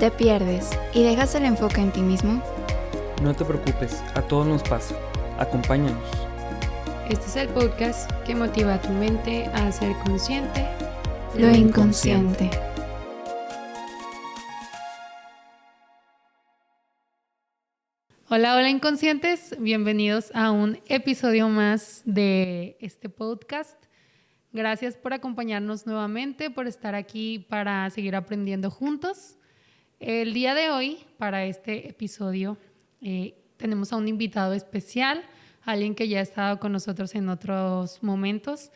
¿Te pierdes y dejas el enfoque en ti mismo? No te preocupes, a todos nos pasa. Acompáñanos. Este es el podcast que motiva a tu mente a ser consciente Lo inconsciente. Hola, hola inconscientes, bienvenidos a un episodio más de este podcast. Gracias por acompañarnos nuevamente, por estar aquí para seguir aprendiendo juntos. El día de hoy, para este episodio, eh, tenemos a un invitado especial, alguien que ya ha estado con nosotros en otros momentos,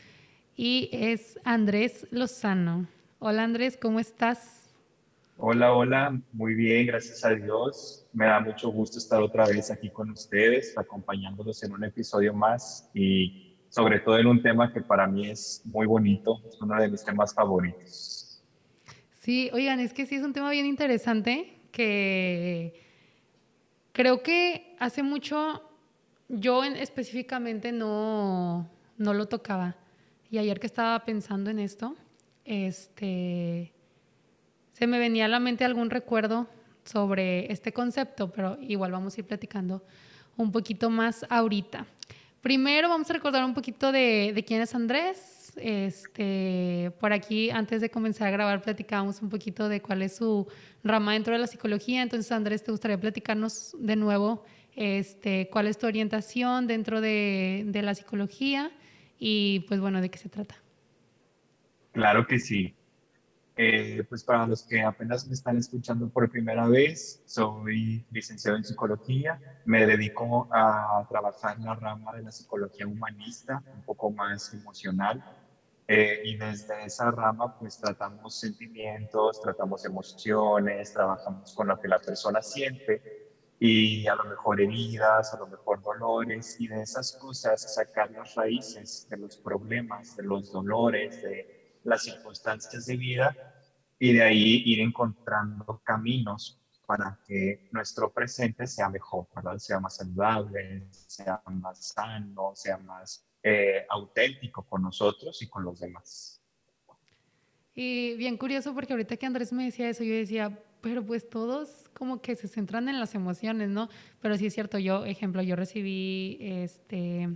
y es Andrés Lozano. Hola Andrés, ¿cómo estás? Hola, hola, muy bien, gracias a Dios. Me da mucho gusto estar otra vez aquí con ustedes, acompañándolos en un episodio más y sobre todo en un tema que para mí es muy bonito, es uno de mis temas favoritos. Sí, oigan, es que sí es un tema bien interesante que creo que hace mucho yo en, específicamente no, no lo tocaba. Y ayer que estaba pensando en esto, este se me venía a la mente algún recuerdo sobre este concepto, pero igual vamos a ir platicando un poquito más ahorita. Primero vamos a recordar un poquito de, quién es Andrés. Este, por aquí, antes de comenzar a grabar, platicábamos un poquito de cuál es su rama dentro de la psicología. Entonces, Andrés, ¿te gustaría platicarnos de nuevo este, cuál es tu orientación dentro de, de la psicología y, pues bueno, de qué se trata? Claro que sí. Eh, pues para los que apenas me están escuchando por primera vez, soy licenciado en psicología, me dedico a trabajar en la rama de la psicología humanista, un poco más emocional, eh, y desde esa rama pues tratamos sentimientos, tratamos emociones, trabajamos con lo que la persona siente y a lo mejor heridas, a lo mejor dolores, y de esas cosas sacar las raíces de los problemas, de los dolores, de las circunstancias de vida y de ahí ir encontrando caminos para que nuestro presente sea mejor, sea más saludable, sea más sano, sea más eh, auténtico con nosotros y con los demás. Y bien curioso porque ahorita que Andrés me decía eso, yo decía, pero pues todos como que se centran en las emociones, ¿no? Pero sí es cierto, yo, ejemplo, yo recibí este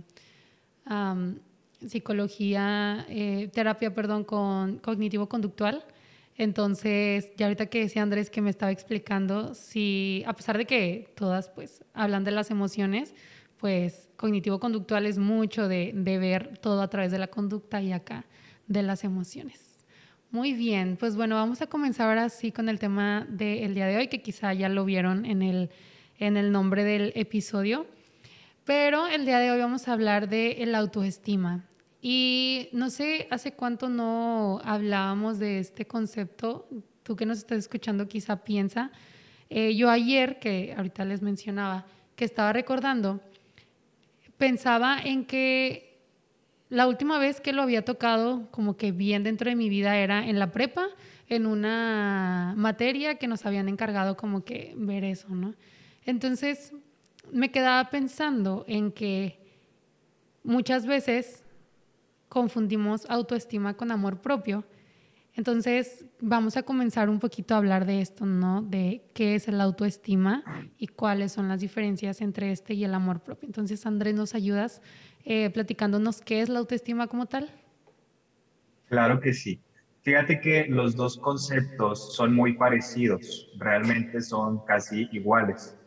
psicología, eh, terapia, perdón, con cognitivo-conductual. Entonces, ya ahorita que decía Andrés que me estaba explicando, si a pesar de que todas pues hablan de las emociones, pues cognitivo-conductual es mucho de, de, ver todo a través de la conducta y acá de las emociones. Muy bien, pues bueno, vamos a comenzar ahora sí con el tema del día de hoy, que quizá ya lo vieron en el, en el nombre del episodio. Pero el día de hoy vamos a hablar de el autoestima. Y no sé hace cuánto no hablábamos de este concepto. Tú que nos estás escuchando quizá piensa. Eh, yo ayer, que ahorita les mencionaba, que estaba recordando, pensaba en que la última vez que lo había tocado como que bien dentro de mi vida era en la prepa, en una materia que nos habían encargado como que ver eso, ¿no? Entonces me quedaba pensando en que muchas veces confundimos autoestima con amor propio. Entonces, vamos a comenzar un poquito a hablar de esto, ¿no? De qué es el autoestima y cuáles son las diferencias entre este y el amor propio. Entonces, Andrés, ¿nos ayudas eh, platicándonos qué es la autoestima como tal? Claro que sí. Fíjate que los dos conceptos son muy parecidos, realmente son casi iguales.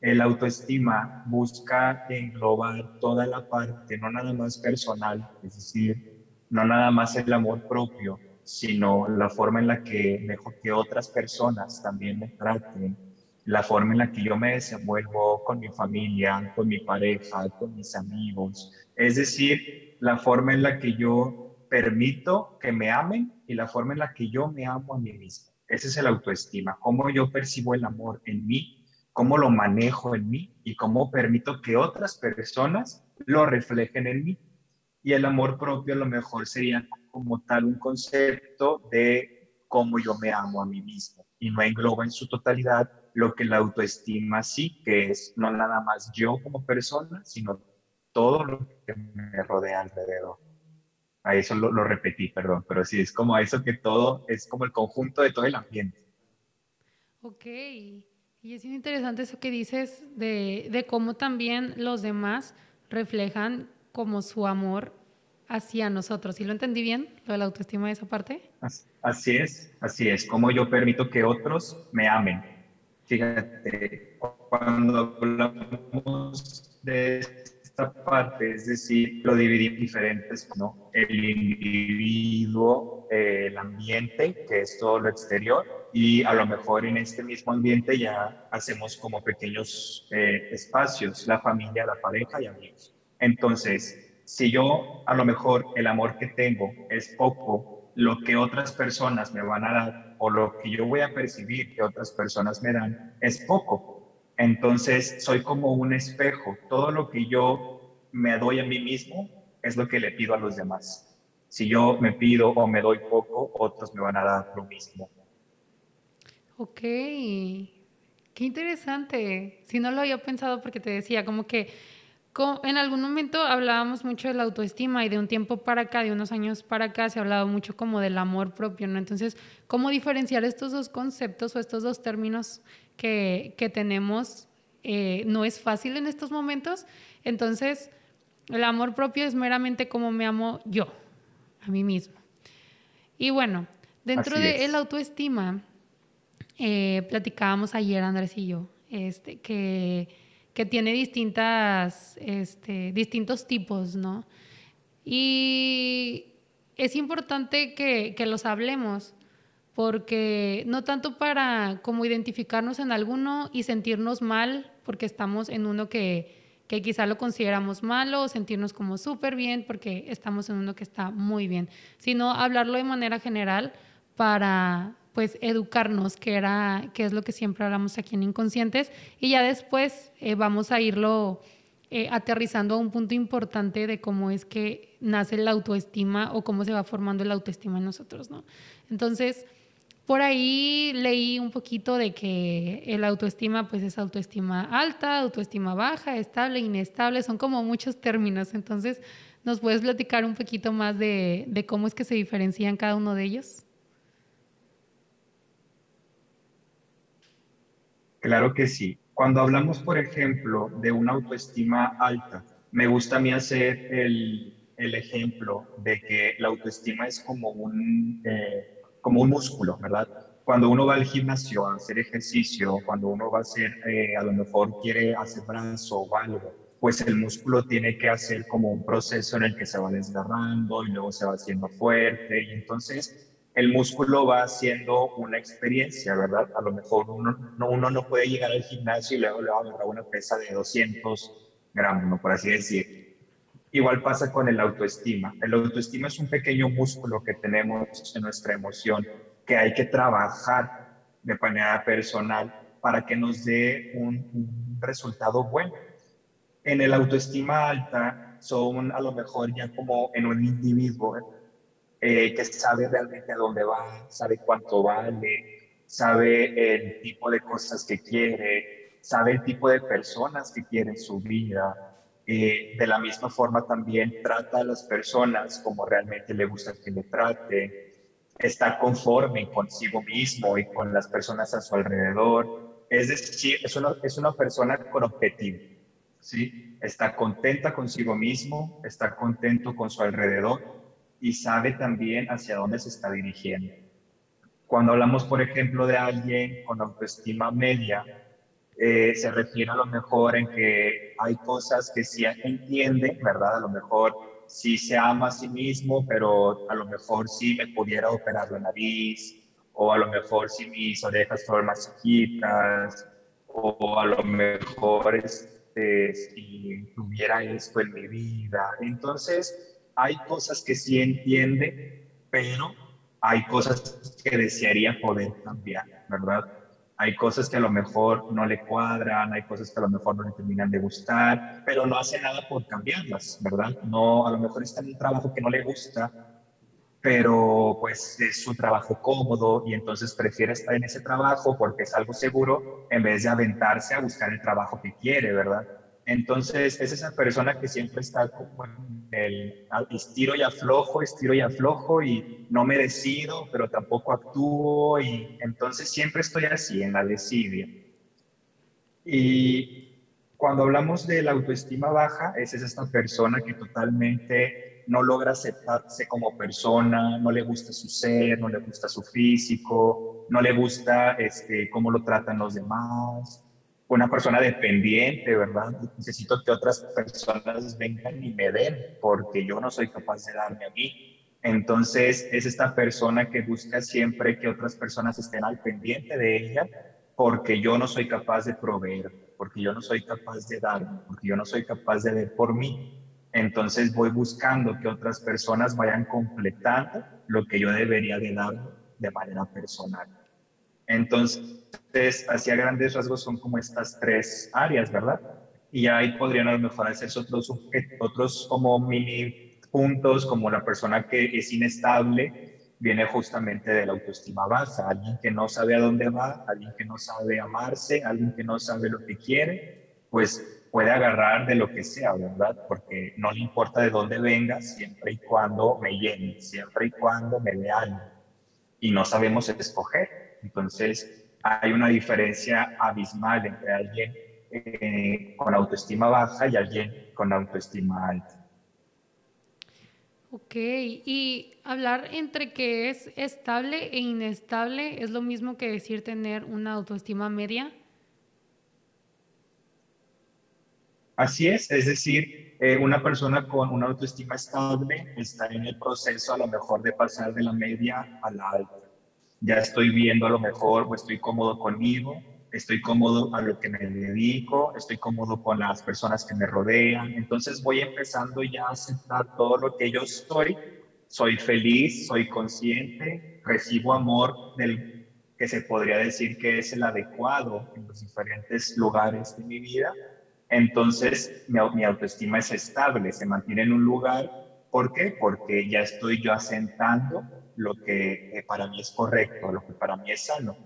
El autoestima busca englobar toda la parte, no nada más personal, es decir, no nada más el amor propio, sino la forma en la que dejo que otras personas también me traten, la forma en la que yo me desenvuelvo con mi familia, con mi pareja, con mis amigos, es decir, la forma en la que yo permito que me amen y la forma en la que yo me amo a mí mismo. Ese es el autoestima, cómo yo percibo el amor en mí cómo lo manejo en mí y cómo permito que otras personas lo reflejen en mí. Y el amor propio a lo mejor sería como tal un concepto de cómo yo me amo a mí mismo y no engloba en su totalidad lo que la autoestima sí, que es no nada más yo como persona, sino todo lo que me rodea alrededor. A eso lo, lo repetí, perdón, pero sí, es como eso que todo es como el conjunto de todo el ambiente. Ok, y es interesante eso que dices de, de cómo también los demás reflejan como su amor hacia nosotros. ¿Sí lo entendí bien, lo de la autoestima de esa parte? Así es, así es, como yo permito que otros me amen. Fíjate, cuando hablamos de esta parte, es decir, lo dividí en diferentes, ¿no? El individuo, el ambiente, que es todo lo exterior, y a lo mejor en este mismo ambiente ya hacemos como pequeños eh, espacios, la familia, la pareja y amigos. Entonces, si yo a lo mejor el amor que tengo es poco, lo que otras personas me van a dar o lo que yo voy a percibir que otras personas me dan es poco. Entonces soy como un espejo. Todo lo que yo me doy a mí mismo es lo que le pido a los demás. Si yo me pido o me doy poco, otros me van a dar lo mismo. Ok, qué interesante. Si no lo había pensado porque te decía como que en algún momento hablábamos mucho de la autoestima y de un tiempo para acá, de unos años para acá, se ha hablado mucho como del amor propio, ¿no? Entonces, ¿cómo diferenciar estos dos conceptos o estos dos términos que, que tenemos? Eh, no es fácil en estos momentos. Entonces, el amor propio es meramente como me amo yo, a mí mismo. Y bueno, dentro de la autoestima, eh, platicábamos ayer Andrés y yo, este, que que tiene distintas, este, distintos tipos, ¿no? Y es importante que, que, los hablemos, porque no tanto para como identificarnos en alguno y sentirnos mal, porque estamos en uno que, que quizá lo consideramos malo, o sentirnos como súper bien, porque estamos en uno que está muy bien, sino hablarlo de manera general para pues educarnos, que, era, que es lo que siempre hablamos aquí en Inconscientes, y ya después eh, vamos a irlo eh, aterrizando a un punto importante de cómo es que nace la autoestima o cómo se va formando la autoestima en nosotros, ¿no? Entonces, por ahí leí un poquito de que el autoestima pues es autoestima alta, autoestima baja, estable, inestable, son como muchos términos, entonces, ¿nos puedes platicar un poquito más de, de cómo es que se diferencian cada uno de ellos? Claro que sí. Cuando hablamos, por ejemplo, de una autoestima alta, me gusta a mí hacer el, ejemplo de que la autoestima es como un, eh, como un músculo, ¿verdad? Cuando uno va al gimnasio a hacer ejercicio, cuando uno va a hacer, eh, a lo mejor quiere hacer brazo o algo, pues el músculo tiene que hacer como un proceso en el que se va desgarrando y luego se va haciendo fuerte y entonces el músculo va haciendo una experiencia, ¿verdad? A lo mejor uno no, puede llegar al gimnasio y luego le va a agarrar una pesa de 200 gramos, por así decir. Igual pasa con el autoestima. El autoestima es un pequeño músculo que tenemos en nuestra emoción que hay que trabajar de manera personal para que nos dé un, resultado bueno. En el autoestima alta son a lo mejor ya como en un individuo, ¿eh? Que sabe realmente a dónde va, sabe cuánto vale, sabe el tipo de cosas que quiere, sabe el tipo de personas que quiere en su vida. Eh, de la misma forma también trata a las personas como realmente le gusta que le trate, está conforme consigo mismo y con las personas a su alrededor. Es decir, es una, es una persona con objetivo. ¿sí? Está contenta consigo mismo, está contento con su alrededor y sabe también hacia dónde se está dirigiendo. Cuando hablamos, por ejemplo, de alguien con autoestima media, eh, se refiere a lo mejor en que hay cosas que sí entiende, ¿verdad? A lo mejor sí se ama a sí mismo, pero a lo mejor sí me pudiera operar la nariz, o a lo mejor sí mis orejas fueron más chiquitas, o a lo mejor este, si tuviera esto en mi vida. Entonces, hay cosas que sí entiende, pero hay cosas que desearía poder cambiar, ¿verdad? Hay cosas que a lo mejor no le cuadran, hay cosas que a lo mejor no le terminan de gustar, pero no hace nada por cambiarlas, ¿verdad? No, a lo mejor está en un trabajo que no le gusta, pero pues es su trabajo cómodo y entonces prefiere estar en ese trabajo porque es algo seguro en vez de aventarse a buscar el trabajo que quiere, ¿verdad? Entonces, es esa persona que siempre está como en el estiro y aflojo, estiro y aflojo y no me decido, pero tampoco actúo y entonces siempre estoy así, en la desidia. Y cuando hablamos de la autoestima baja, es esta persona que totalmente no logra aceptarse como persona, no le gusta su ser, no le gusta su físico, no le gusta este, cómo lo tratan los demás, una persona dependiente, ¿verdad? Necesito que otras personas vengan y me den, porque yo no soy capaz de darme a mí. Entonces, es esta persona que busca siempre que otras personas estén al pendiente de ella, porque yo no soy capaz de proveer, porque yo no soy capaz de dar, porque yo no soy capaz de ver por mí. Entonces, voy buscando que otras personas vayan completando lo que yo debería de dar de manera personal. Entonces, hacia grandes rasgos son como estas tres áreas, ¿verdad? Y ahí podrían a lo mejor hacerse otros, otros como mini puntos, como la persona que es inestable, viene justamente de la autoestima baja, alguien que no sabe a dónde va, alguien que no sabe amarse, alguien que no sabe lo que quiere, pues puede agarrar de lo que sea, ¿verdad? Porque no le importa de dónde venga, siempre y cuando me llene, siempre y cuando me algo. Y no sabemos escoger. Entonces, hay una diferencia abismal entre alguien eh, con autoestima baja y alguien con autoestima alta. Ok, y hablar entre que es estable e inestable es lo mismo que decir tener una autoestima media. Así es, es decir, eh, una persona con una autoestima estable está en el proceso a lo mejor de pasar de la media a la alta ya estoy viendo a lo mejor o estoy cómodo conmigo, estoy cómodo a lo que me dedico, estoy cómodo con las personas que me rodean. Entonces voy empezando ya a aceptar todo lo que yo soy. Soy feliz, soy consciente, recibo amor del que se podría decir que es el adecuado en los diferentes lugares de mi vida. Entonces mi, mi autoestima es estable, se mantiene en un lugar. ¿Por qué? Porque ya estoy yo asentando lo que para mí es correcto, lo que para mí es sano.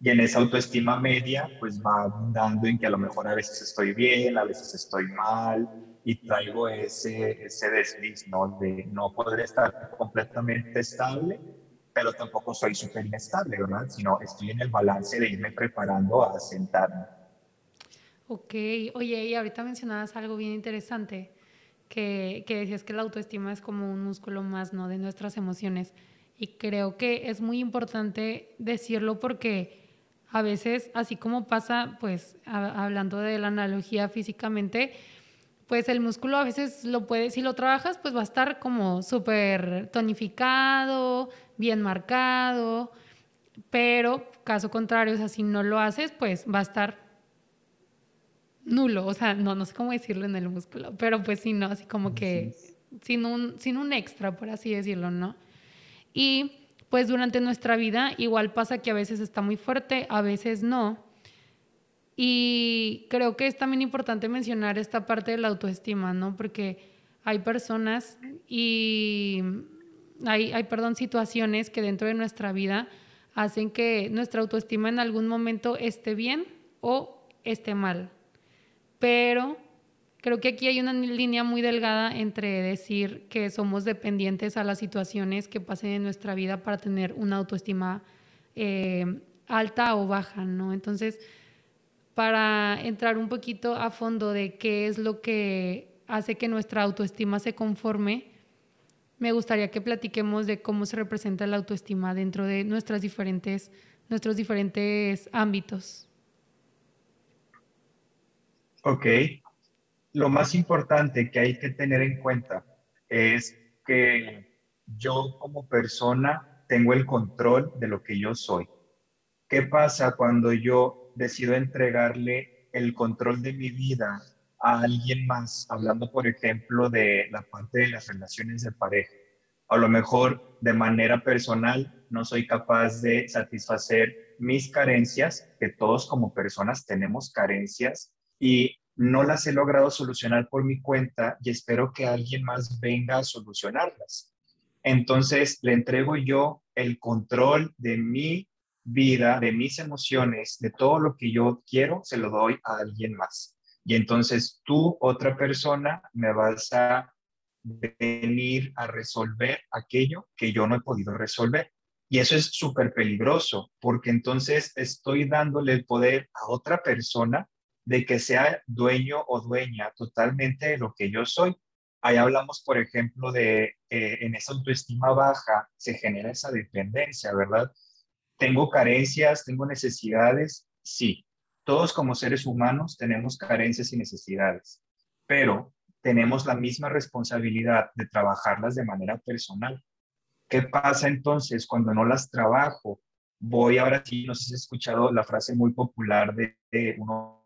Y en esa autoestima media, pues va dando en que a lo mejor a veces estoy bien, a veces estoy mal, y traigo ese, ese desliz, ¿no? De no poder estar completamente estable, pero tampoco soy súper inestable, ¿verdad? Sino estoy en el balance de irme preparando a sentarme. Ok, oye, y ahorita mencionabas algo bien interesante, que, que decías que la autoestima es como un músculo más, ¿no? De nuestras emociones. Y creo que es muy importante decirlo porque a veces, así como pasa, pues hablando de la analogía físicamente, pues el músculo a veces lo puede, si lo trabajas, pues va a estar como súper tonificado, bien marcado, pero caso contrario, o sea, si no lo haces, pues va a estar nulo, o sea, no, no sé cómo decirlo en el músculo, pero pues sí, no, así como que sin un, sin un extra, por así decirlo, ¿no? Y pues durante nuestra vida igual pasa que a veces está muy fuerte, a veces no. Y creo que es también importante mencionar esta parte de la autoestima, ¿no? Porque hay personas y hay, hay perdón, situaciones que dentro de nuestra vida hacen que nuestra autoestima en algún momento esté bien o esté mal. Pero Creo que aquí hay una línea muy delgada entre decir que somos dependientes a las situaciones que pasen en nuestra vida para tener una autoestima eh, alta o baja, ¿no? Entonces, para entrar un poquito a fondo de qué es lo que hace que nuestra autoestima se conforme, me gustaría que platiquemos de cómo se representa la autoestima dentro de nuestras diferentes, nuestros diferentes ámbitos. Ok, lo más importante que hay que tener en cuenta es que yo como persona tengo el control de lo que yo soy. ¿Qué pasa cuando yo decido entregarle el control de mi vida a alguien más? Hablando, por ejemplo, de la parte de las relaciones de pareja. A lo mejor de manera personal no soy capaz de satisfacer mis carencias, que todos como personas tenemos carencias, y no las he logrado solucionar por mi cuenta y espero que alguien más venga a solucionarlas. Entonces le entrego yo el control de mi vida, de mis emociones, de todo lo que yo quiero, se lo doy a alguien más. Y entonces tú, otra persona, me vas a venir a resolver aquello que yo no he podido resolver. Y eso es súper peligroso, porque entonces estoy dándole el poder a otra persona de que sea dueño o dueña totalmente de lo que yo soy. Ahí hablamos, por ejemplo, de eh, en esa autoestima baja se genera esa dependencia, ¿verdad? ¿Tengo carencias? ¿Tengo necesidades? Sí. Todos como seres humanos tenemos carencias y necesidades, pero tenemos la misma responsabilidad de trabajarlas de manera personal. ¿Qué pasa entonces cuando no las trabajo? Voy ahora sí, no sé si has escuchado la frase muy popular de, de uno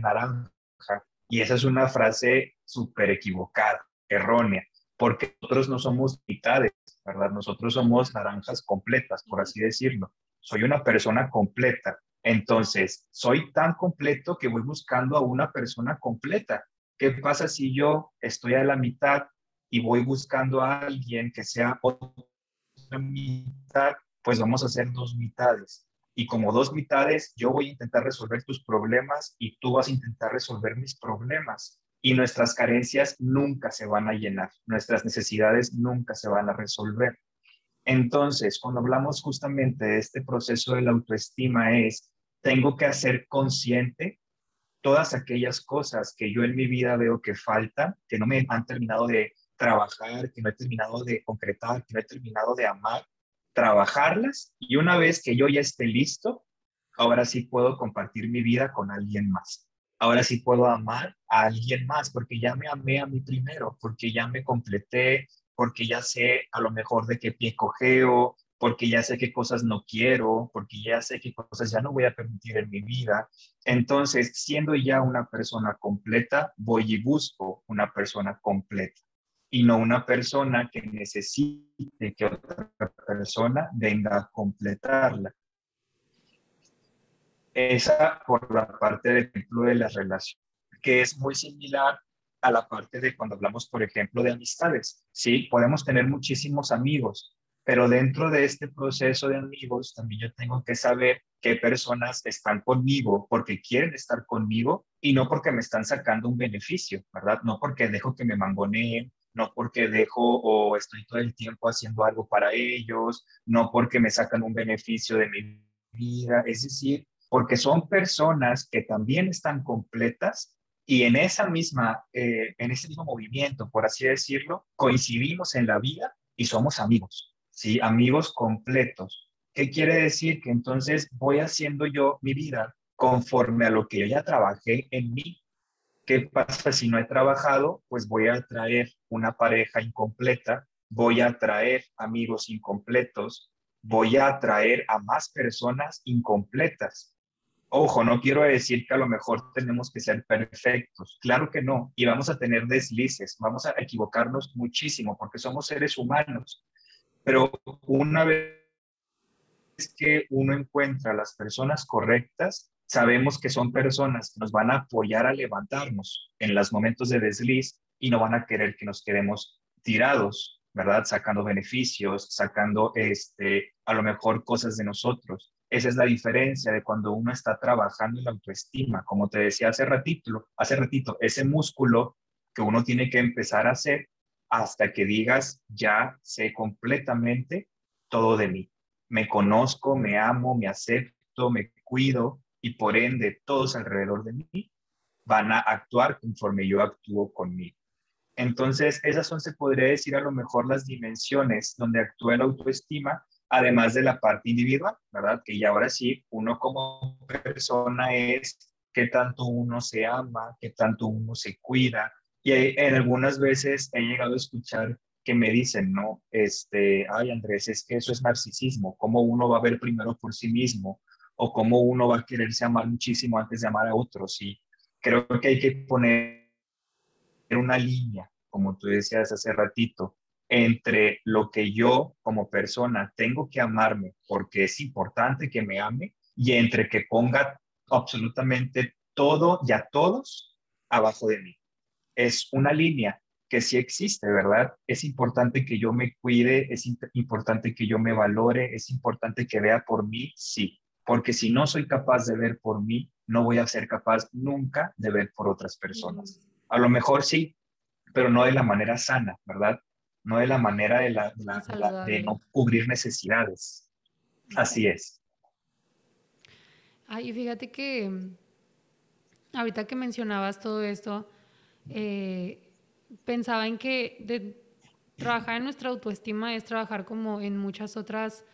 naranja, y esa es una frase súper equivocada, errónea, porque nosotros no somos mitades, ¿verdad? Nosotros somos naranjas completas, por así decirlo. Soy una persona completa. Entonces, soy tan completo que voy buscando a una persona completa. ¿Qué pasa si yo estoy a la mitad y voy buscando a alguien que sea otra mitad? Pues vamos a hacer dos mitades. Y como dos mitades, yo voy a intentar resolver tus problemas y tú vas a intentar resolver mis problemas. Y nuestras carencias nunca se van a llenar, nuestras necesidades nunca se van a resolver. Entonces, cuando hablamos justamente de este proceso de la autoestima es, tengo que hacer consciente todas aquellas cosas que yo en mi vida veo que faltan, que no me han terminado de trabajar, que no he terminado de concretar, que no he terminado de amar, trabajarlas y una vez que yo ya esté listo, ahora sí puedo compartir mi vida con alguien más. Ahora sí puedo amar a alguien más porque ya me amé a mí primero, porque ya me completé, porque ya sé a lo mejor de qué pie cogeo, porque ya sé qué cosas no quiero, porque ya sé qué cosas ya no voy a permitir en mi vida. Entonces, siendo ya una persona completa, voy y busco una persona completa y no una persona que necesite que otra persona venga a completarla. Esa por la parte, de ejemplo, de la relación, que es muy similar a la parte de cuando hablamos, por ejemplo, de amistades. Sí, podemos tener muchísimos amigos, pero dentro de este proceso de amigos también yo tengo que saber qué personas están conmigo porque quieren estar conmigo y no porque me están sacando un beneficio, ¿verdad? No porque dejo que me mangoneen, no porque dejo o estoy todo el tiempo haciendo algo para ellos, no porque me sacan un beneficio de mi vida, es decir, porque son personas que también están completas y en esa misma, eh, en ese mismo movimiento, por así decirlo, coincidimos en la vida y somos amigos, ¿sí? Amigos completos. ¿Qué quiere decir? Que entonces voy haciendo yo mi vida conforme a lo que yo ya trabajé en mí ¿Qué pasa si no he trabajado? Pues voy a traer una pareja incompleta, voy a traer amigos incompletos, voy a traer a más personas incompletas. Ojo, no quiero decir que a lo mejor tenemos que ser perfectos. Claro que no. Y vamos a tener deslices, vamos a equivocarnos muchísimo porque somos seres humanos. Pero una vez que uno encuentra las personas correctas, sabemos que son personas que nos van a apoyar a levantarnos en los momentos de desliz y no van a querer que nos quedemos tirados, ¿verdad? Sacando beneficios, sacando este, a lo mejor cosas de nosotros. Esa es la diferencia de cuando uno está trabajando en la autoestima. Como te decía hace ratito, hace ratito, ese músculo que uno tiene que empezar a hacer hasta que digas, ya sé completamente todo de mí. Me conozco, me amo, me acepto, me cuido, y por ende todos alrededor de mí van a actuar conforme yo actúo conmigo. Entonces, esas son, se podría decir, a lo mejor las dimensiones donde actúa la autoestima, además de la parte individual, ¿verdad? Que ya ahora sí, uno como persona es qué tanto uno se ama, qué tanto uno se cuida. Y en algunas veces he llegado a escuchar que me dicen, no, este, ay Andrés, es que eso es narcisismo, cómo uno va a ver primero por sí mismo, o cómo uno va a quererse amar muchísimo antes de amar a otros. Y creo que hay que poner una línea, como tú decías hace ratito, entre lo que yo como persona tengo que amarme porque es importante que me ame y entre que ponga absolutamente todo y a todos abajo de mí. Es una línea que sí existe, ¿verdad? Es importante que yo me cuide, es importante que yo me valore, es importante que vea por mí, sí, porque si no soy capaz de ver por mí, no voy a ser capaz nunca de ver por otras personas. A lo mejor sí, pero no de la manera sana, ¿verdad? No de la manera de, la, de, no cubrir necesidades. Así es. Ay, fíjate que ahorita que mencionabas todo esto, eh, pensaba en que de trabajar en nuestra autoestima es trabajar como en muchas otras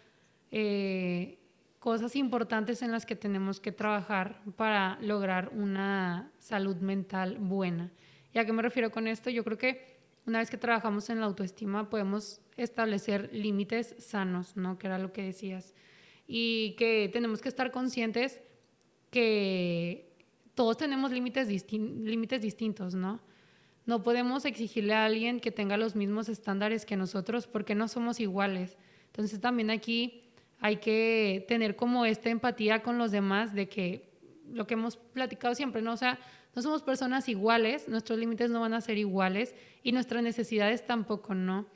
eh, cosas importantes en las que tenemos que trabajar para lograr una salud mental buena. ¿Y a qué me refiero con esto? Yo creo que una vez que trabajamos en la autoestima podemos establecer límites sanos, ¿no? Que era lo que decías. Y que tenemos que estar conscientes que todos tenemos límites, límites distintos, ¿no? No podemos exigirle a alguien que tenga los mismos estándares que nosotros porque no somos iguales. Entonces también aquí hay que tener como esta empatía con los demás de que lo que hemos platicado siempre, ¿no? O sea, no somos personas iguales, nuestros límites no van a ser iguales y nuestras necesidades tampoco, ¿no?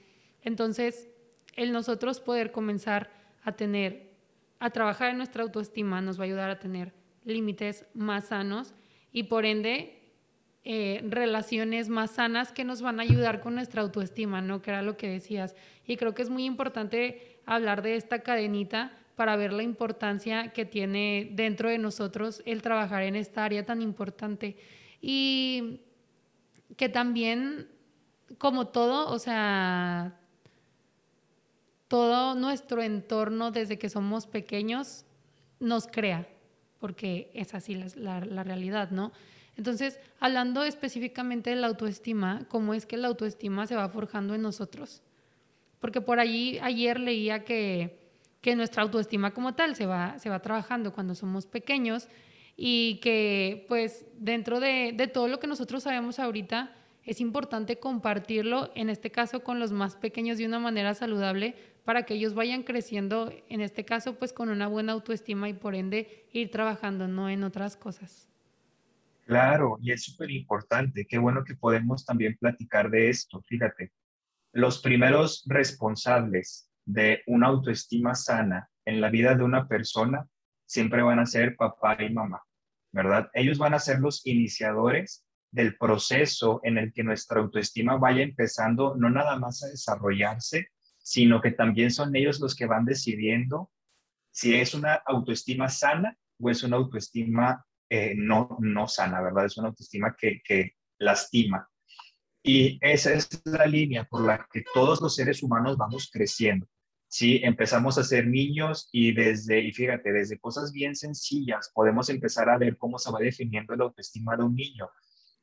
Entonces, el nosotros poder comenzar a tener, a trabajar en nuestra autoestima nos va a ayudar a tener límites más sanos y por ende eh, relaciones más sanas que nos van a ayudar con nuestra autoestima, ¿no? Que era lo que decías. Y creo que es muy importante hablar de esta cadenita para ver la importancia que tiene dentro de nosotros el trabajar en esta área tan importante. Y que también, como todo, o sea, todo nuestro entorno desde que somos pequeños nos crea, porque es así la, la realidad, ¿no? Entonces, hablando específicamente de la autoestima, ¿cómo es que la autoestima se va forjando en nosotros? Porque por allí ayer leía que, que nuestra autoestima como tal se va, se va trabajando cuando somos pequeños y que pues dentro de, de todo lo que nosotros sabemos ahorita, es importante compartirlo, en este caso con los más pequeños de una manera saludable, para que ellos vayan creciendo, en este caso pues con una buena autoestima y por ende ir trabajando, no en otras cosas. Claro, y es súper importante. Qué bueno que podemos también platicar de esto. Fíjate, los primeros responsables de una autoestima sana en la vida de una persona siempre van a ser papá y mamá, ¿verdad? Ellos van a ser los iniciadores del proceso en el que nuestra autoestima vaya empezando no nada más a desarrollarse, sino que también son ellos los que van decidiendo si es una autoestima sana o es una autoestima eh, no, no sana, ¿verdad? Es una autoestima que, que lastima. Y esa es la línea por la que todos los seres humanos vamos creciendo. Sí, empezamos a ser niños y desde, y fíjate, desde cosas bien sencillas podemos empezar a ver cómo se va definiendo la autoestima de un niño.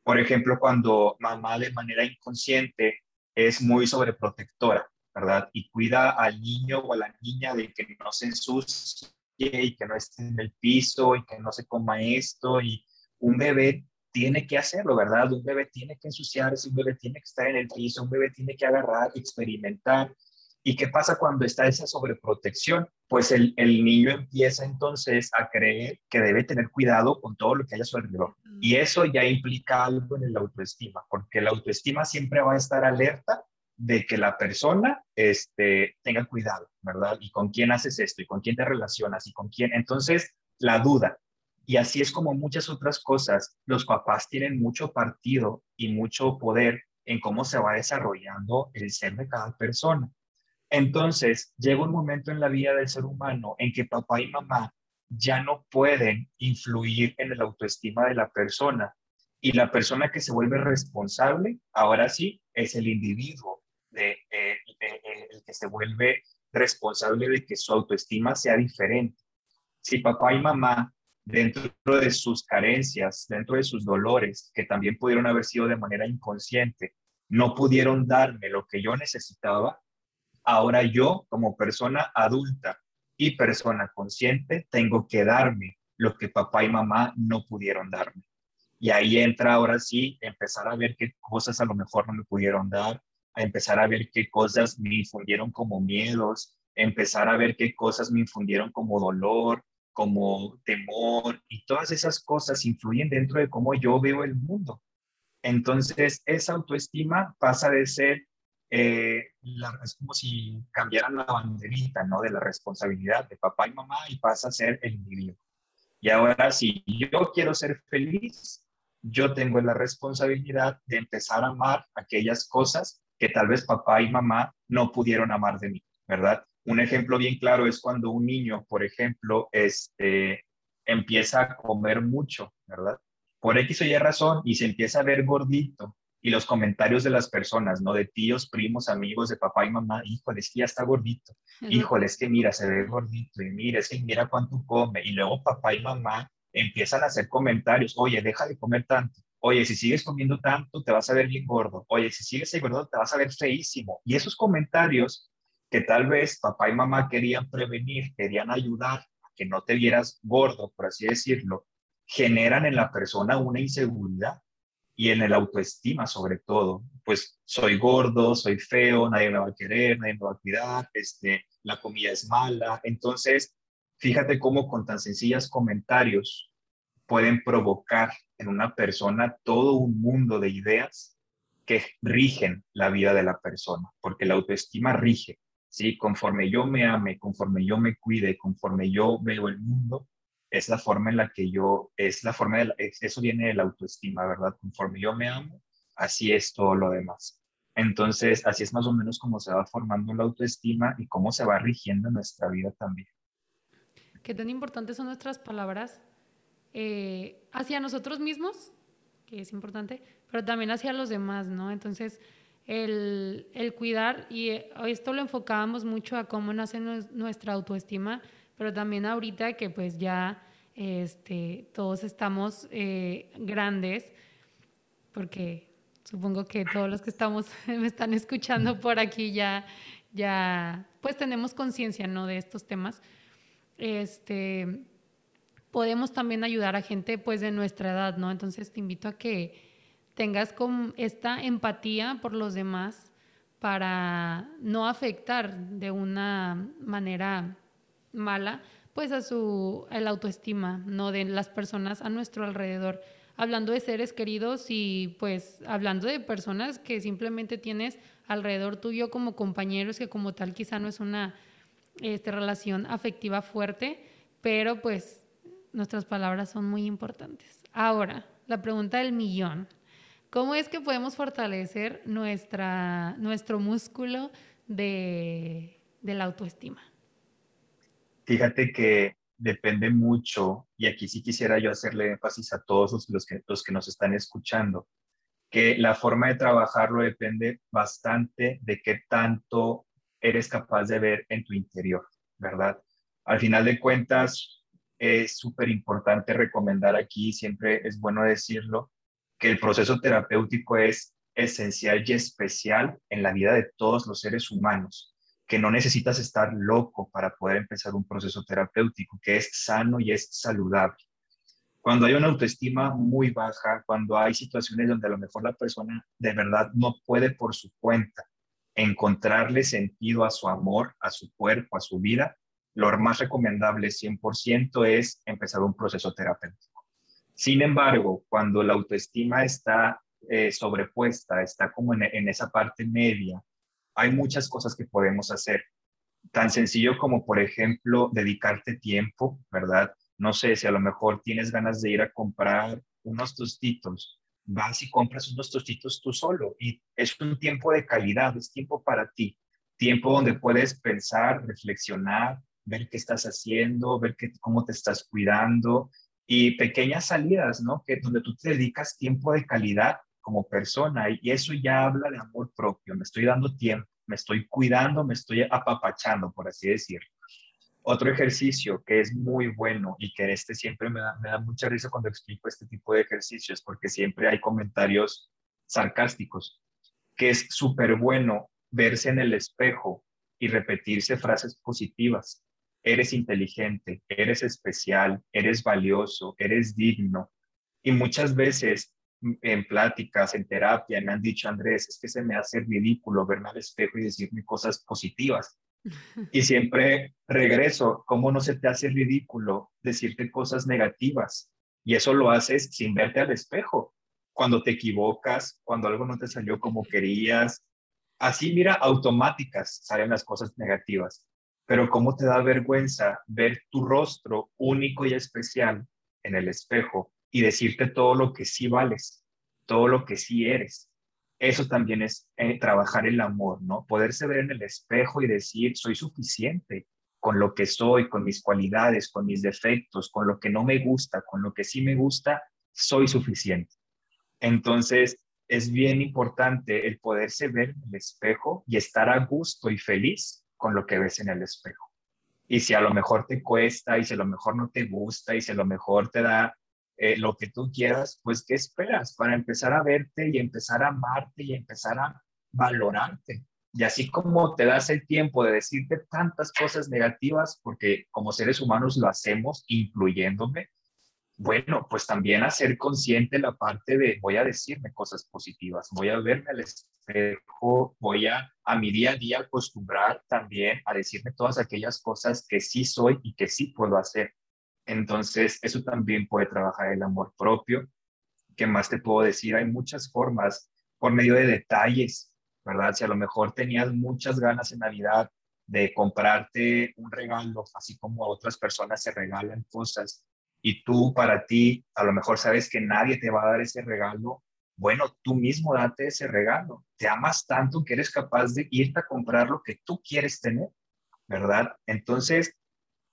Por ejemplo, cuando mamá de manera inconsciente es muy sobreprotectora, ¿verdad? Y cuida al niño o a la niña de que no se ensucie y que no esté en el piso y que no se coma esto y un bebé tiene que hacerlo, ¿verdad? Un bebé tiene que ensuciarse, un bebé tiene que estar en el piso, un bebé tiene que agarrar, experimentar. ¿Y qué pasa cuando está esa sobreprotección? Pues el, el niño empieza entonces a creer que debe tener cuidado con todo lo que haya a su alrededor. Y eso ya implica algo en el autoestima, porque la autoestima siempre va a estar alerta de que la persona este, tenga cuidado, ¿verdad? Y con quién haces esto, y con quién te relacionas, y con quién. Entonces, la duda. Y así es como muchas otras cosas, los papás tienen mucho partido y mucho poder en cómo se va desarrollando el ser de cada persona. Entonces, llega un momento en la vida del ser humano en que papá y mamá ya no pueden influir en el autoestima de la persona. Y la persona que se vuelve responsable, ahora sí, es el individuo de, eh, eh, el que se vuelve responsable de que su autoestima sea diferente. Si papá y mamá, dentro de sus carencias, dentro de sus dolores, que también pudieron haber sido de manera inconsciente, no pudieron darme lo que yo necesitaba, ahora yo como persona adulta y persona consciente tengo que darme lo que papá y mamá no pudieron darme. Y ahí entra ahora sí empezar a ver qué cosas a lo mejor no me pudieron dar, a empezar a ver qué cosas me infundieron como miedos, empezar a ver qué cosas me infundieron como dolor, como temor, y todas esas cosas influyen dentro de cómo yo veo el mundo. Entonces, esa autoestima pasa de ser, eh, es como si cambiaran la banderita, ¿no? De la responsabilidad de papá y mamá y pasa a ser el individuo. Y ahora, si yo quiero ser feliz, yo tengo la responsabilidad de empezar a amar aquellas cosas que tal vez papá y mamá no pudieron amar de mí, ¿verdad? Un ejemplo bien claro es cuando un niño, por ejemplo, este, empieza a comer mucho, ¿verdad? Por X o Y razón y se empieza a ver gordito y los comentarios de las personas, ¿no? De tíos, primos, amigos, de papá y mamá, híjole, es que ya está gordito, híjole, es que mira, se ve gordito y mira, es que mira cuánto come. Y luego papá y mamá empiezan a hacer comentarios, oye, deja de comer tanto, oye, si sigues comiendo tanto, te vas a ver bien gordo, oye, si sigues gordo, te vas a ver feísimo. Y esos comentarios que tal vez papá y mamá querían prevenir, querían ayudar a que no te vieras gordo, por así decirlo, generan en la persona una inseguridad y en el autoestima sobre todo, pues soy gordo, soy feo, nadie me va a querer, nadie me va a cuidar, este, la comida es mala. Entonces, fíjate cómo con tan sencillas comentarios pueden provocar en una persona todo un mundo de ideas que rigen la vida de la persona, porque la autoestima rige, ¿sí? Conforme yo me ame, conforme yo me cuide, conforme yo veo el mundo, es la forma en la que yo, es la forma, de eso viene de la autoestima, ¿verdad? Conforme yo me amo, así es todo lo demás. Entonces, así es más o menos como se va formando la autoestima y cómo se va rigiendo nuestra vida también. Qué tan importantes son nuestras palabras eh, hacia nosotros mismos, que es importante, pero también hacia los demás, ¿no? Entonces, el, el cuidar, y esto lo enfocábamos mucho a cómo nace nuestra autoestima, pero también ahorita que pues ya este, todos estamos eh, grandes, porque supongo que todos los que estamos, me están escuchando por aquí ya, ya pues tenemos conciencia, ¿no? De estos temas. Este, podemos también ayudar a gente pues de nuestra edad, ¿no? Entonces te invito a que tengas esta empatía por los demás para no afectar de una manera mala, pues a su el autoestima, ¿no? De las personas a nuestro alrededor. Hablando de seres queridos y pues hablando de personas que simplemente tienes alrededor tuyo como compañeros, que como tal quizá no es una este, relación afectiva fuerte, pero pues nuestras palabras son muy importantes. Ahora, la pregunta del millón. ¿Cómo es que podemos fortalecer nuestra, nuestro músculo de, de la autoestima? Fíjate que depende mucho, y aquí sí quisiera yo hacerle énfasis a todos los que, los que nos están escuchando, que la forma de trabajarlo depende bastante de qué tanto eres capaz de ver en tu interior, ¿verdad? Al final de cuentas, es súper importante recomendar aquí, siempre es bueno decirlo, que el proceso terapéutico es esencial y especial en la vida de todos los seres humanos que no necesitas estar loco para poder empezar un proceso terapéutico, que es sano y es saludable. Cuando hay una autoestima muy baja, cuando hay situaciones donde a lo mejor la persona de verdad no puede por su cuenta encontrarle sentido a su amor, a su cuerpo, a su vida, lo más recomendable 100% es empezar un proceso terapéutico. Sin embargo, cuando la autoestima está eh, sobrepuesta, está como en esa parte media, hay muchas cosas que podemos hacer. Tan sencillo como, por ejemplo, dedicarte tiempo, ¿verdad? No sé, si a lo mejor tienes ganas de ir a comprar unos tostitos, vas y compras unos tostitos tú solo y es un tiempo de calidad, es tiempo para ti, tiempo donde puedes pensar, reflexionar, ver qué estás haciendo, ver cómo te estás cuidando y pequeñas salidas, ¿no? Que donde tú te dedicas tiempo de calidad como persona y eso ya habla de amor propio, me estoy dando tiempo, me estoy cuidando, me estoy apapachando, por así decirlo. Otro ejercicio que es muy bueno y que este siempre me da, me da mucha risa cuando explico este tipo de ejercicios porque siempre hay comentarios sarcásticos, que es súper bueno verse en el espejo y repetirse frases positivas. Eres inteligente, eres especial, eres valioso, eres digno. Y muchas veces en pláticas, en terapia, me han dicho, Andrés, es que se me hace ridículo verme al espejo y decirme cosas positivas. Y siempre regreso, ¿cómo no se te hace ridículo decirte cosas negativas? Y eso lo haces sin verte al espejo. Cuando te equivocas, cuando algo no te salió como querías. Así, mira, automáticas salen las cosas negativas. Pero cómo te da vergüenza ver tu rostro único y especial en el espejo y decirte todo lo que sí vales, todo lo que sí eres. Eso también es eh, trabajar el amor, ¿no? Poderse ver en el espejo y decir, soy suficiente con lo que soy, con mis cualidades, con mis defectos, con lo que no me gusta, con lo que sí me gusta, soy suficiente. Entonces, es bien importante el poderse ver en el espejo y estar a gusto y feliz con lo que ves en el espejo. Y si a lo mejor te cuesta y si a lo mejor no te gusta y si a lo mejor te da eh, lo que tú quieras, pues ¿qué esperas para empezar a verte y empezar a amarte y empezar a valorarte? Y así como te das el tiempo de decirte tantas cosas negativas, porque como seres humanos lo hacemos, incluyéndome, bueno, pues también hacer consciente la parte de voy a decirme cosas positivas, voy a verme al espejo, voy a a mi día a día acostumbrar también a decirme todas aquellas cosas que sí soy y que sí puedo hacer. Entonces, eso también puede trabajar el amor propio. ¿Qué más te puedo decir? Hay muchas formas por medio de detalles, ¿verdad? Si a lo mejor tenías muchas ganas en Navidad de comprarte un regalo, así como otras personas se regalan cosas, y tú para ti a lo mejor sabes que nadie te va a dar ese regalo, bueno, tú mismo date ese regalo. Te amas tanto que eres capaz de irte a comprar lo que tú quieres tener, ¿verdad? Entonces,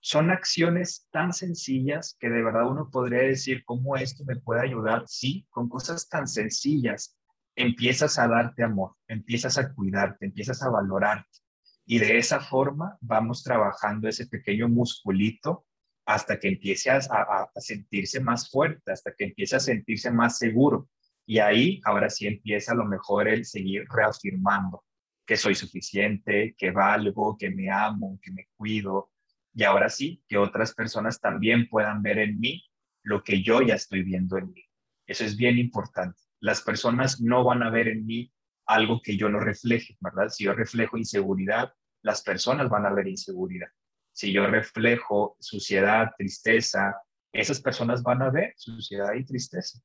son acciones tan sencillas que de verdad uno podría decir cómo esto me puede ayudar. Sí, con cosas tan sencillas empiezas a darte amor, empiezas a cuidarte, empiezas a valorarte. Y de esa forma vamos trabajando ese pequeño musculito hasta que empiece a, sentirse más fuerte, hasta que empiece a sentirse más seguro. Y ahí ahora sí empieza a lo mejor el seguir reafirmando que soy suficiente, que valgo, que me amo, que me cuido, y ahora sí, que otras personas también puedan ver en mí lo que yo ya estoy viendo en mí. Eso es bien importante. Las personas no van a ver en mí algo que yo no refleje, ¿verdad? Si yo reflejo inseguridad, las personas van a ver inseguridad. Si yo reflejo suciedad, tristeza, esas personas van a ver suciedad y tristeza.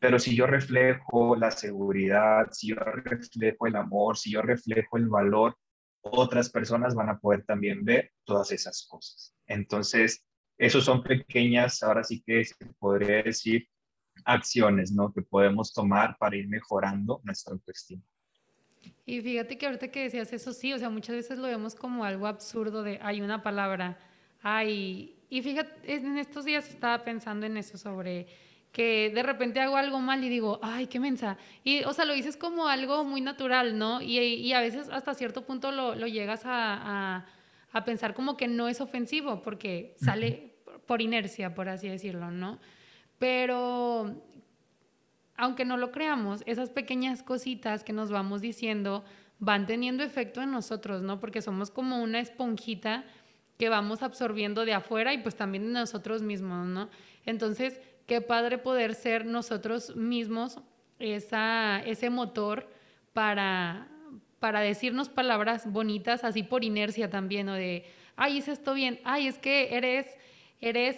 Pero si yo reflejo la seguridad, si yo reflejo el amor, si yo reflejo el valor, otras personas van a poder también ver todas esas cosas. Entonces, esos son pequeñas, ahora sí que podría decir, acciones, ¿no? Que podemos tomar para ir mejorando nuestra autoestima. Y fíjate que ahorita que decías eso, sí, o sea, muchas veces lo vemos como algo absurdo de, hay una palabra, hay... Y fíjate, en estos días estaba pensando en eso sobre que de repente hago algo mal y digo, ay, qué mensa. Y, o sea, lo dices como algo muy natural, ¿no? Y, y a veces hasta cierto punto lo, lo llegas a, a, a, pensar como que no es ofensivo, porque sale por inercia, por así decirlo, ¿no? Pero aunque no lo creamos, esas pequeñas cositas que nos vamos diciendo van teniendo efecto en nosotros, ¿no? Porque somos como una esponjita que vamos absorbiendo de afuera y pues también de nosotros mismos, ¿no? Entonces, qué padre poder ser nosotros mismos esa, ese motor para, para decirnos palabras bonitas, así por inercia también, o de, ay, hice esto bien, ay, es que eres, eres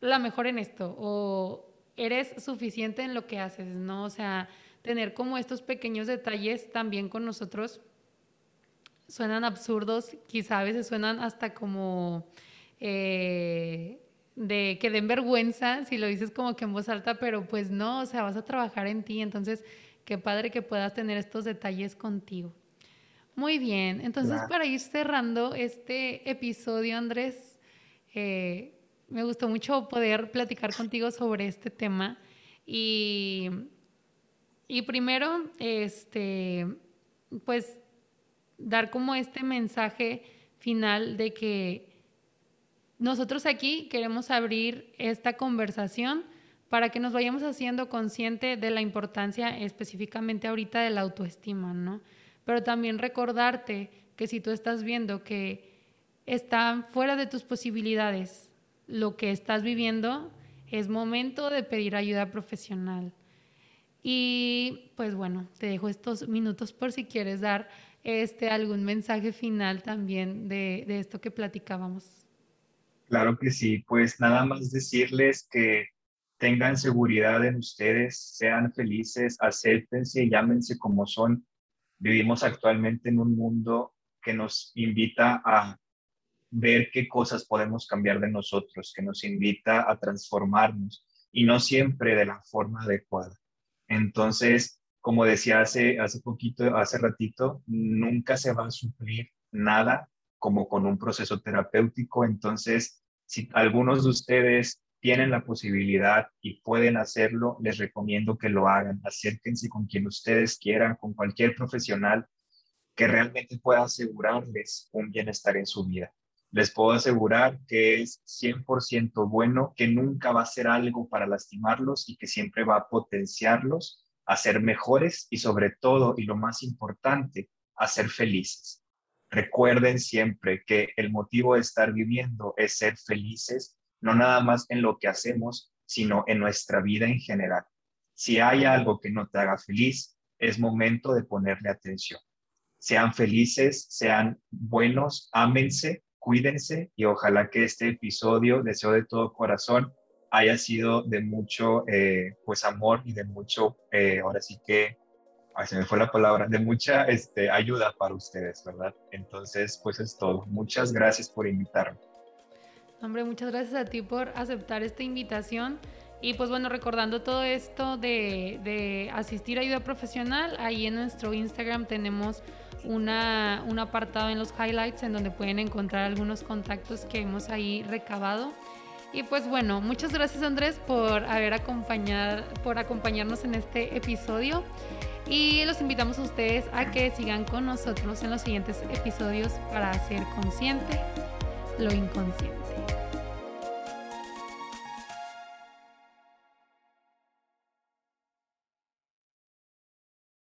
la mejor en esto, o eres suficiente en lo que haces, ¿no? O sea, tener como estos pequeños detalles también con nosotros suenan absurdos, quizá a veces suenan hasta como... Eh, de que den vergüenza si lo dices como que en voz alta, pero pues no, o sea, vas a trabajar en ti, entonces qué padre que puedas tener estos detalles contigo. Muy bien, entonces para ir cerrando este episodio, Andrés, eh, me gustó mucho poder platicar contigo sobre este tema y, y primero, este, pues dar como este mensaje final de que nosotros aquí queremos abrir esta conversación para que nos vayamos haciendo consciente de la importancia específicamente ahorita de la autoestima, ¿no? Pero también recordarte que si tú estás viendo que está fuera de tus posibilidades lo que estás viviendo, es momento de pedir ayuda profesional. Y pues bueno, te dejo estos minutos por si quieres dar este, algún mensaje final también de, de esto que platicábamos. Claro que sí, pues nada más decirles que tengan seguridad en ustedes, sean felices, acéptense, llámense como son. Vivimos actualmente en un mundo que nos invita a ver qué cosas podemos cambiar de nosotros, que nos invita a transformarnos y no siempre de la forma adecuada. Entonces, como decía hace, hace poquito, hace ratito, nunca se va a suplir nada como con un proceso terapéutico. Entonces, si algunos de ustedes tienen la posibilidad y pueden hacerlo, les recomiendo que lo hagan. Acérquense con quien ustedes quieran, con cualquier profesional que realmente pueda asegurarles un bienestar en su vida. Les puedo asegurar que es 100% bueno, que nunca va a ser algo para lastimarlos y que siempre va a potenciarlos a ser mejores y sobre todo, y lo más importante, a ser felices. Recuerden siempre que el motivo de estar viviendo es ser felices, no nada más en lo que hacemos, sino en nuestra vida en general. Si hay algo que no te haga feliz, es momento de ponerle atención. Sean felices, sean buenos, ámense, cuídense y ojalá que este episodio, deseo de todo corazón, haya sido de mucho eh, pues amor y de mucho, eh, ahora sí que, ay, se me fue la palabra, de mucha este, ayuda para ustedes, ¿verdad? Entonces, pues es todo. Muchas gracias por invitarme. Hombre, muchas gracias a ti por aceptar esta invitación. Y pues bueno, recordando todo esto de, de asistir a ayuda profesional, ahí en nuestro Instagram tenemos una, un apartado en los highlights en donde pueden encontrar algunos contactos que hemos ahí recabado. Y pues bueno, muchas gracias Andrés por haber acompañado, por acompañarnos en este episodio. Y los invitamos a ustedes a que sigan con nosotros en los siguientes episodios para hacer consciente lo inconsciente.